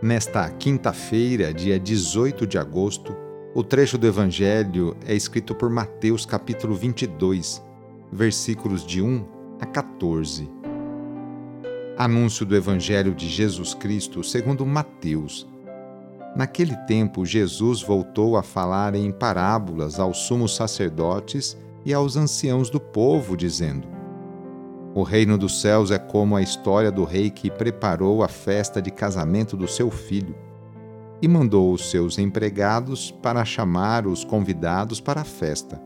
Nesta quinta-feira, dia 18 de agosto, o trecho do Evangelho é escrito por Mateus, capítulo 22, versículos de 1 a 14. Anúncio do Evangelho de Jesus Cristo segundo Mateus. Naquele tempo, Jesus voltou a falar em parábolas aos sumos sacerdotes e aos anciãos do povo, dizendo: o reino dos céus é como a história do rei que preparou a festa de casamento do seu filho e mandou os seus empregados para chamar os convidados para a festa.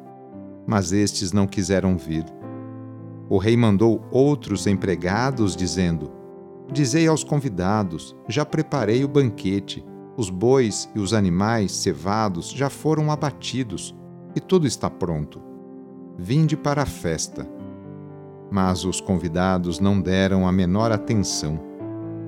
Mas estes não quiseram vir. O rei mandou outros empregados, dizendo: Dizei aos convidados: Já preparei o banquete, os bois e os animais cevados já foram abatidos, e tudo está pronto. Vinde para a festa. Mas os convidados não deram a menor atenção.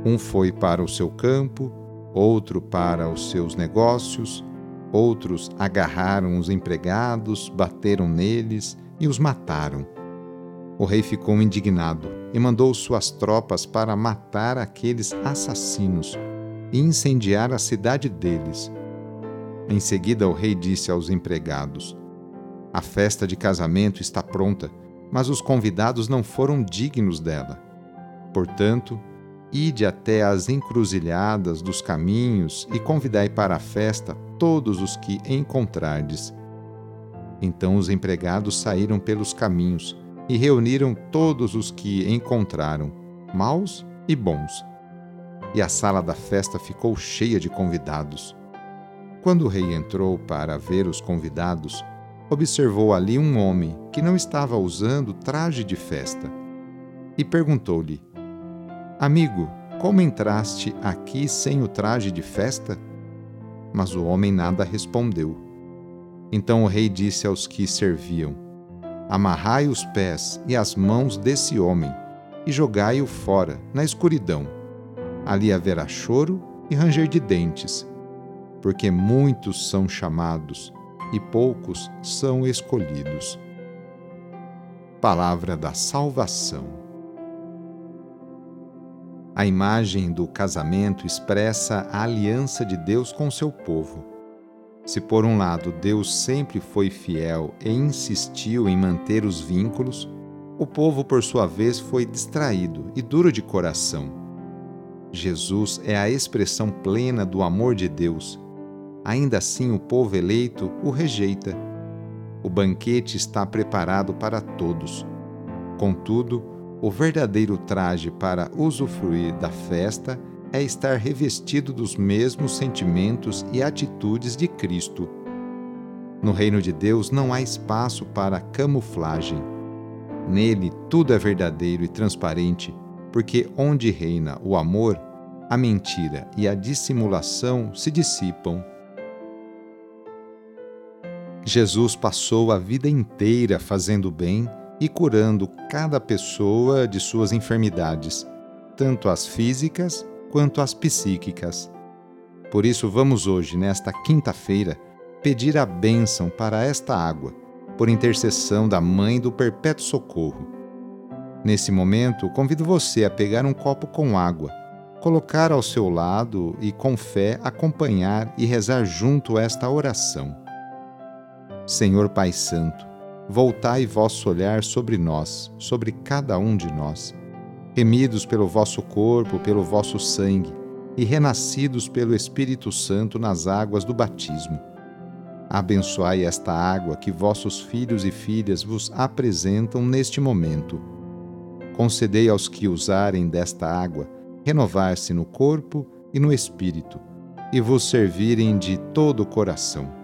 Um foi para o seu campo, outro para os seus negócios, outros agarraram os empregados, bateram neles e os mataram. O rei ficou indignado e mandou suas tropas para matar aqueles assassinos e incendiar a cidade deles. Em seguida, o rei disse aos empregados: A festa de casamento está pronta mas os convidados não foram dignos dela. Portanto, ide até as encruzilhadas dos caminhos e convidai para a festa todos os que encontrardes. Então os empregados saíram pelos caminhos e reuniram todos os que encontraram, maus e bons. E a sala da festa ficou cheia de convidados. Quando o rei entrou para ver os convidados, observou ali um homem que não estava usando traje de festa e perguntou-lhe: Amigo, como entraste aqui sem o traje de festa? Mas o homem nada respondeu. Então o rei disse aos que serviam: Amarrai os pés e as mãos desse homem e jogai-o fora, na escuridão. Ali haverá choro e ranger de dentes, porque muitos são chamados e poucos são escolhidos. Palavra da Salvação. A imagem do casamento expressa a aliança de Deus com seu povo. Se por um lado Deus sempre foi fiel e insistiu em manter os vínculos, o povo, por sua vez, foi distraído e duro de coração. Jesus é a expressão plena do amor de Deus ainda assim o povo eleito o rejeita. O banquete está preparado para todos. Contudo, o verdadeiro traje para usufruir da festa é estar revestido dos mesmos sentimentos e atitudes de Cristo. No reino de Deus não há espaço para camuflagem. Nele tudo é verdadeiro e transparente, porque onde reina o amor, a mentira e a dissimulação se dissipam. Jesus passou a vida inteira fazendo bem e curando cada pessoa de suas enfermidades, tanto as físicas quanto as psíquicas. Por isso, vamos hoje, nesta quinta-feira, pedir a bênção para esta água, por intercessão da Mãe do Perpétuo Socorro. Nesse momento, convido você a pegar um copo com água, colocar ao seu lado e, com fé, acompanhar e rezar junto esta oração. Senhor Pai Santo, voltai vosso olhar sobre nós, sobre cada um de nós, remidos pelo vosso corpo, pelo vosso sangue, e renascidos pelo Espírito Santo nas águas do batismo. Abençoai esta água que vossos filhos e filhas vos apresentam neste momento. Concedei aos que usarem desta água renovar-se no corpo e no espírito, e vos servirem de todo o coração.